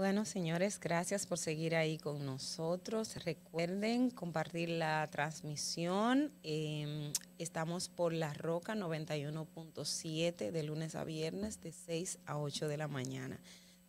Bueno, señores, gracias por seguir ahí con nosotros. Recuerden compartir la transmisión. Eh, estamos por La Roca 91.7 de lunes a viernes de 6 a 8 de la mañana.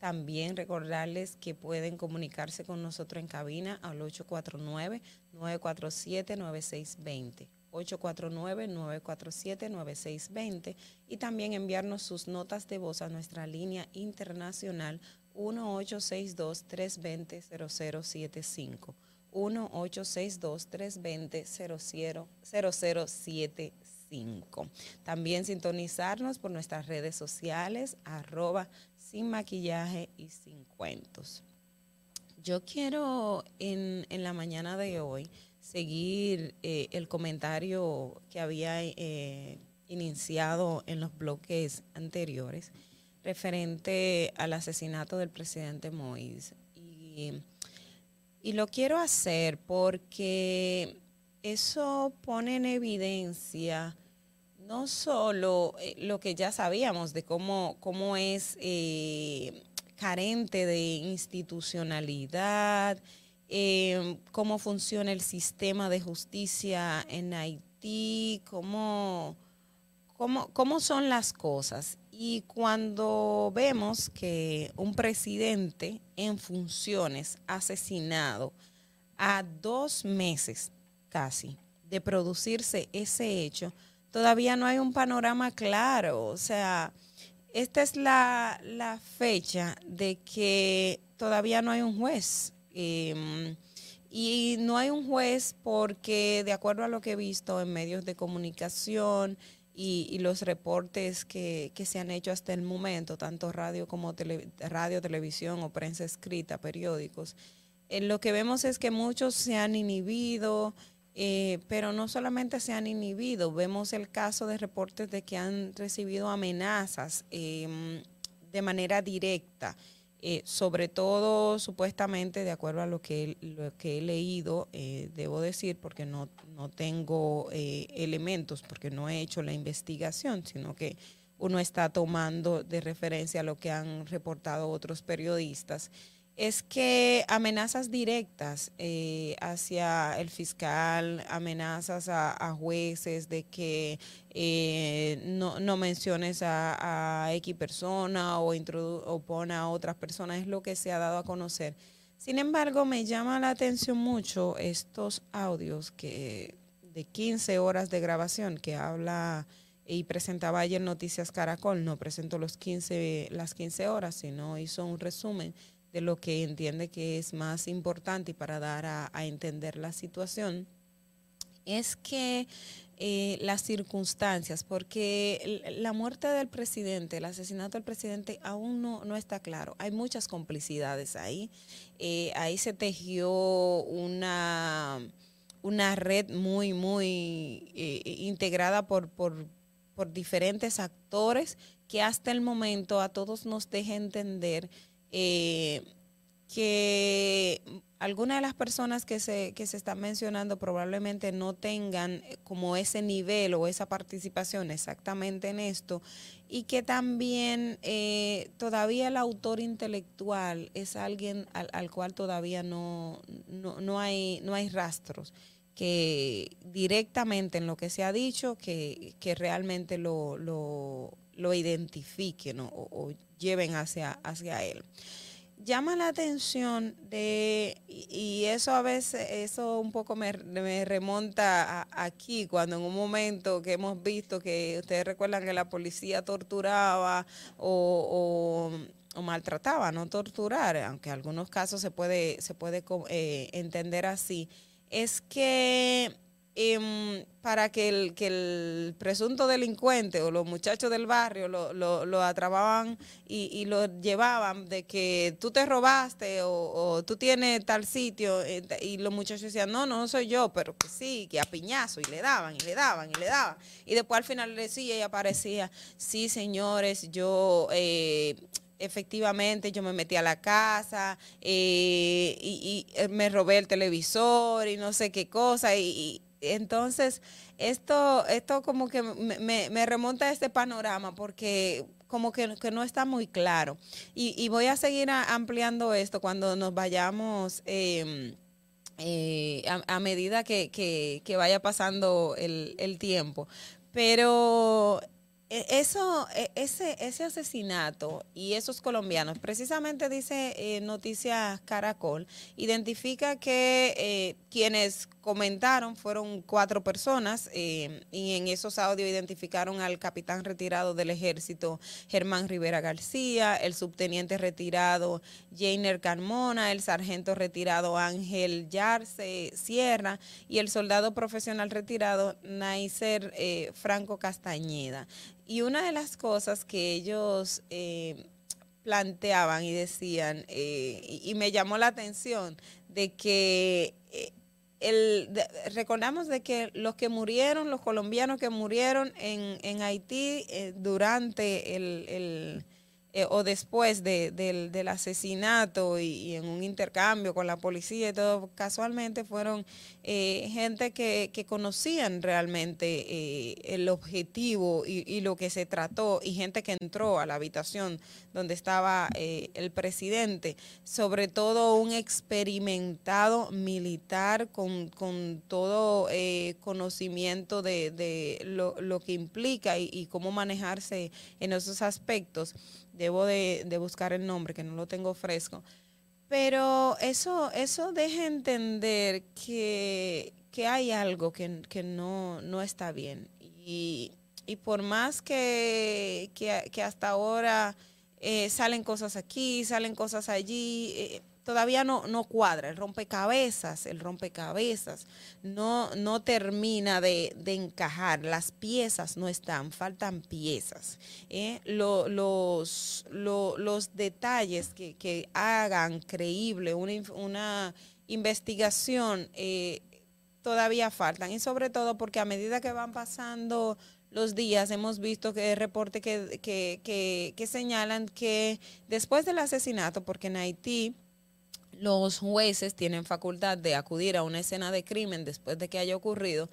También recordarles que pueden comunicarse con nosotros en cabina al 849-947-9620. 849-947-9620 y también enviarnos sus notas de voz a nuestra línea internacional 1-862-320-0075. 1-862-320-0075. También sintonizarnos por nuestras redes sociales, arroba sin maquillaje y sin cuentos. Yo quiero en, en la mañana de hoy seguir eh, el comentario que había eh, iniciado en los bloques anteriores referente al asesinato del presidente Moïse. Y, y lo quiero hacer porque eso pone en evidencia no solo eh, lo que ya sabíamos de cómo, cómo es eh, carente de institucionalidad, eh, cómo funciona el sistema de justicia en Haití, cómo, cómo, cómo son las cosas. Y cuando vemos que un presidente en funciones asesinado a dos meses casi de producirse ese hecho, todavía no hay un panorama claro. O sea, esta es la, la fecha de que todavía no hay un juez. Eh, y no hay un juez porque, de acuerdo a lo que he visto en medios de comunicación y, y los reportes que, que, se han hecho hasta el momento, tanto radio como tele, radio, televisión o prensa escrita, periódicos, eh, lo que vemos es que muchos se han inhibido, eh, pero no solamente se han inhibido, vemos el caso de reportes de que han recibido amenazas eh, de manera directa. Eh, sobre todo supuestamente, de acuerdo a lo que, lo que he leído, eh, debo decir, porque no, no tengo eh, elementos, porque no he hecho la investigación, sino que uno está tomando de referencia lo que han reportado otros periodistas, es que amenazas directas eh, hacia el fiscal, amenazas a, jueces de que eh, no, menciones a, X persona o, o a otras personas, es lo que se ha dado a conocer. Sin embargo, me llama la atención mucho estos audios que de 15 horas de grabación que habla y presentaba ayer Noticias Caracol, no presentó los 15, las 15 horas, sino hizo un resumen de lo que entiende que es más importante y para dar a, entender la situación, es que eh, las circunstancias, porque la muerte del presidente, el asesinato del presidente aún no, no está claro. Hay muchas complicidades ahí. Eh, ahí se tejió una, una red muy, muy eh, integrada por, por, por diferentes actores que hasta el momento a todos nos deja entender eh, que algunas de las personas que se, que se están mencionando probablemente no tengan como ese nivel o esa participación exactamente en esto y que también eh, todavía el autor intelectual es alguien al, al cual todavía no, no, no, hay, no hay rastros que directamente en lo que se ha dicho que, que realmente lo, lo, lo identifiquen o, o lleven hacia, hacia él. Llama la atención de, y eso a veces, eso un poco me, me remmonta a, aquí, cuando en un momento que hemos visto que ustedes recuerdan que la policía torturaba o, o, o maltrataba, no torturar, aunque en algunos casos se puede, se puede eh, entender así, es que em, para que el, que el presunto delincuente o los muchachos del barrio lo, lo, lo y, y lo llevaban de que tú te robaste o, o tú tienes tal sitio eh, y los muchachos decían, no, no soy yo, pero que sí, que a piñazo y le daban y le daban y le daban. Y después al final decía y aparecía, sí señores, yo... Eh, efectivamente yo me metí a la casa eh, y, y, me robé el televisor y no sé qué cosa y entonces esto esto como que me, remonta a este panorama porque como que, no está muy claro. Y, voy a seguir ampliando esto cuando nos vayamos eh, eh, a, medida que, vaya pasando el, tiempo. Pero eso, e, ese, ese asesinato y esos colombianos, precisamente dice eh, Noticias Caracol, identifica que eh, quienes comentaron fueron cuatro personas eh, y en esos audios identificaron al capitán retirado del ejército Germán Rivera García, el subteniente retirado Jainer Carmona, el sargento retirado Ángel Yarce Sierra y el soldado profesional retirado Naiser eh, Franco Castañeda. Y una de las cosas que ellos eh, planteaban y decían, eh, y, me llamó la atención, de que eh, el, de, recordamos de que los que murieron, los colombianos que murieron en, en Haití eh, durante el eh, o después de, del, del, asesinato y, en un intercambio con la policía y todo, casualmente fueron eh, gente que, conocían realmente eh, el objetivo y, y, lo que se trató y gente que entró a la habitación donde estaba eh, el presidente, sobre todo un experimentado militar con, con todo conocimiento de, de lo, lo, que implica y cómo manejarse en esos aspectos debo de, buscar el nombre, que no lo tengo fresco. Pero eso, eso deja entender que, que hay algo que, que no, no, está bien. Y, y por más que, que, que hasta ahora eh, salen cosas aquí, salen cosas allí, eh, todavía no, no cuadra, el rompecabezas, el rompecabezas no, no termina de, de encajar, las piezas no están, faltan piezas. ¿eh? Lo, los, lo, los detalles que, que, hagan creíble una, una investigación eh, todavía faltan y sobre todo porque a medida que van pasando los días hemos visto que reportes que, que, que, que señalan que después del asesinato, porque en Haití los jueces tienen facultad de acudir a una escena de crimen después de que haya ocurrido,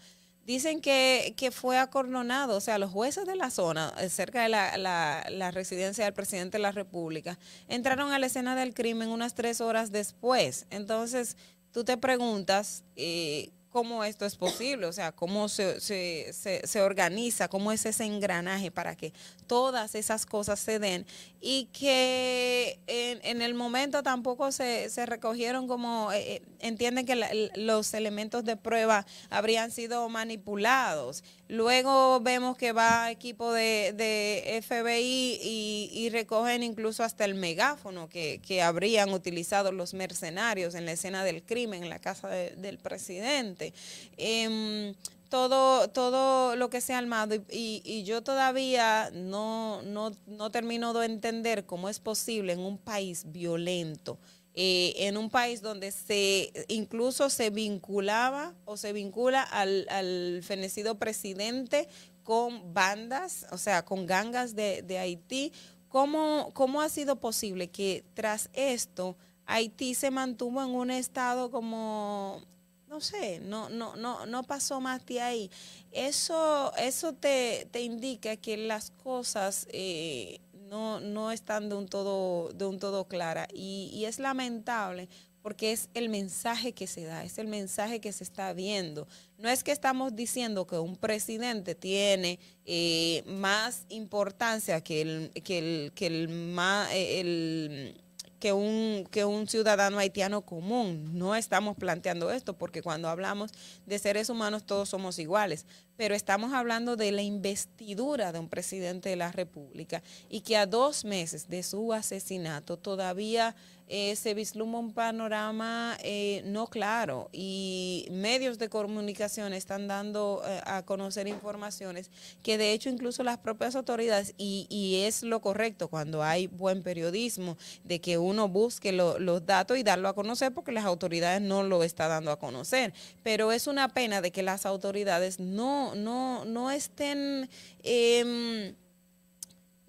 dicen que, que fue acordonado, o sea, los jueces de la zona, eh, cerca de la, la, la, residencia del presidente de la República, entraron a la escena del crimen unas tres horas después. Entonces, tú te preguntas, eh, cómo esto es posible, o sea, cómo se, se, se, se, organiza, cómo es ese engranaje para que todas esas cosas se den y que en, en el momento tampoco se, se recogieron como, eh, entienden que la, los elementos de prueba habrían sido manipulados. Luego vemos que va equipo de, de FBI y, y, recogen incluso hasta el megáfono que, que, habrían utilizado los mercenarios en la escena del crimen en la casa de, del presidente. Eh, todo, todo lo que se ha armado y, y, y yo todavía no, no, no, termino de entender cómo es posible en un país violento, eh, en un país donde se incluso se vinculaba o se vincula al, al fenecido presidente con bandas, o sea, con gangas de, de Haití, ¿cómo, ¿cómo ha sido posible que tras esto Haití se mantuvo en un estado como no sé, no, no, no, no pasó más de ahí. Eso, eso te, te indica que las cosas eh, no, no están de un todo, de un todo clara. Y, y, es lamentable porque es el mensaje que se da, es el mensaje que se está viendo. No es que estamos diciendo que un presidente tiene eh, más importancia que el, que el, que el, más, el que un, que un ciudadano haitiano común. No estamos planteando esto porque cuando hablamos de seres humanos todos somos iguales, pero estamos hablando de la investidura de un presidente de la República y que a dos meses de su asesinato todavía eh, se vislumbra un panorama eh, no claro y medios de comunicación están dando eh, a conocer informaciones que de hecho incluso las propias autoridades, y, y es lo correcto cuando hay buen periodismo, de que uno busque lo- los datos y darlo a conocer porque las autoridades no lo están dando a conocer. Pero es una pena de que las autoridades no, no, no estén... em,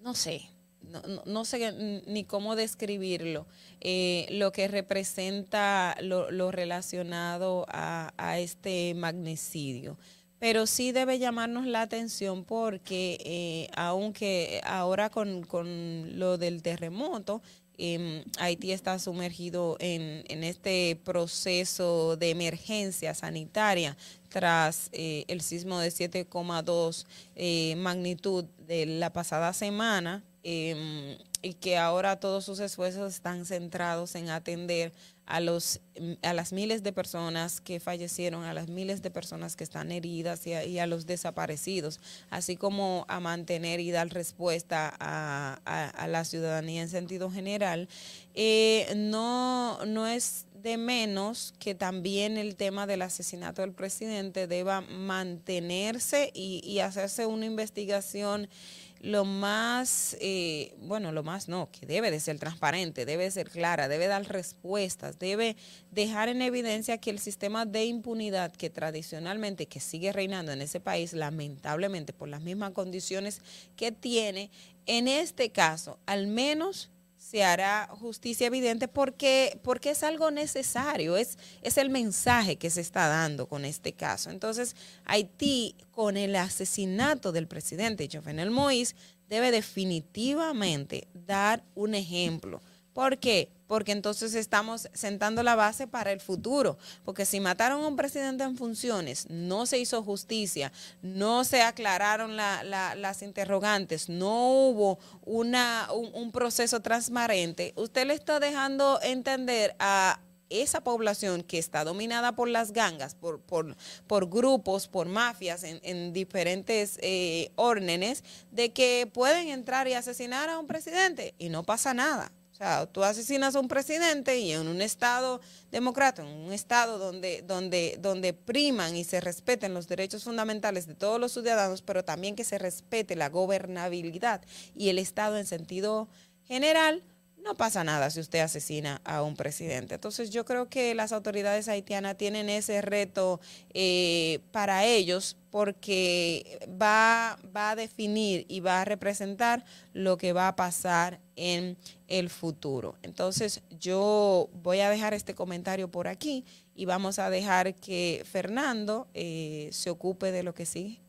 no sé, no, no- sé ni cómo describirlo, eh, lo que representa lo, relacionado a, este magnicidio. Pero sí debe llamarnos la atención porque eh, aunque ahora con, con lo del terremoto, em, Haití está sumergido en, en este proceso de emergencia sanitaria tras eh, el sismo de 7,2 eh, magnitud de la pasada semana em, y que ahora todos sus esfuerzos están centrados en atender a, los, a las miles de personas que fallecieron, a las miles de personas que están heridas y a, y a los desaparecidos, así como a mantener y dar respuesta a, a- a la ciudadanía en sentido general, eh, no, no es de menos que también el tema del asesinato del presidente deba mantenerse y, y hacerse una investigación lo más, eh, bueno, lo más no, que debe de ser transparente, debe de ser clara, debe dar respuestas, debe dejar en evidencia que el sistema de impunidad que tradicionalmente, que sigue reinando en ese país, lamentablemente por las mismas condiciones que tiene, en este caso, al menos se hará justicia evidente porque, porque es algo necesario, es, es el mensaje que se está dando con este caso. Entonces, Haití, con el asesinato del presidente Jovenel Moïse, debe definitivamente dar un ejemplo. ¿Por qué? Porque entonces estamos sentando la base para el futuro. Porque si mataron a un presidente en funciones, no se hizo justicia, no se aclararon la- la- las interrogantes, no hubo una, un, proceso transparente, usted le está dejando entender a esa población que está dominada por las gangas, por grupos, por mafias en, en diferentes eh, órdenes, de que pueden entrar y asesinar a un presidente y no pasa nada. O sea, tú asesinas a un presidente y en un estado democrático, en un estado donde, donde, donde priman y se respeten los derechos fundamentales de todos los ciudadanos, pero también que se respete la gobernabilidad y el estado en sentido general, no pasa nada si usted asesina a un presidente. Entonces yo creo que las autoridades haitianas tienen ese reto eh, para ellos porque va, a definir y va a representar lo que va a pasar en el futuro. Entonces yo voy a dejar este comentario por aquí y vamos a dejar que Fernando eh, se ocupe de lo que sigue.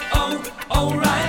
Oh, oh, O'Reilly.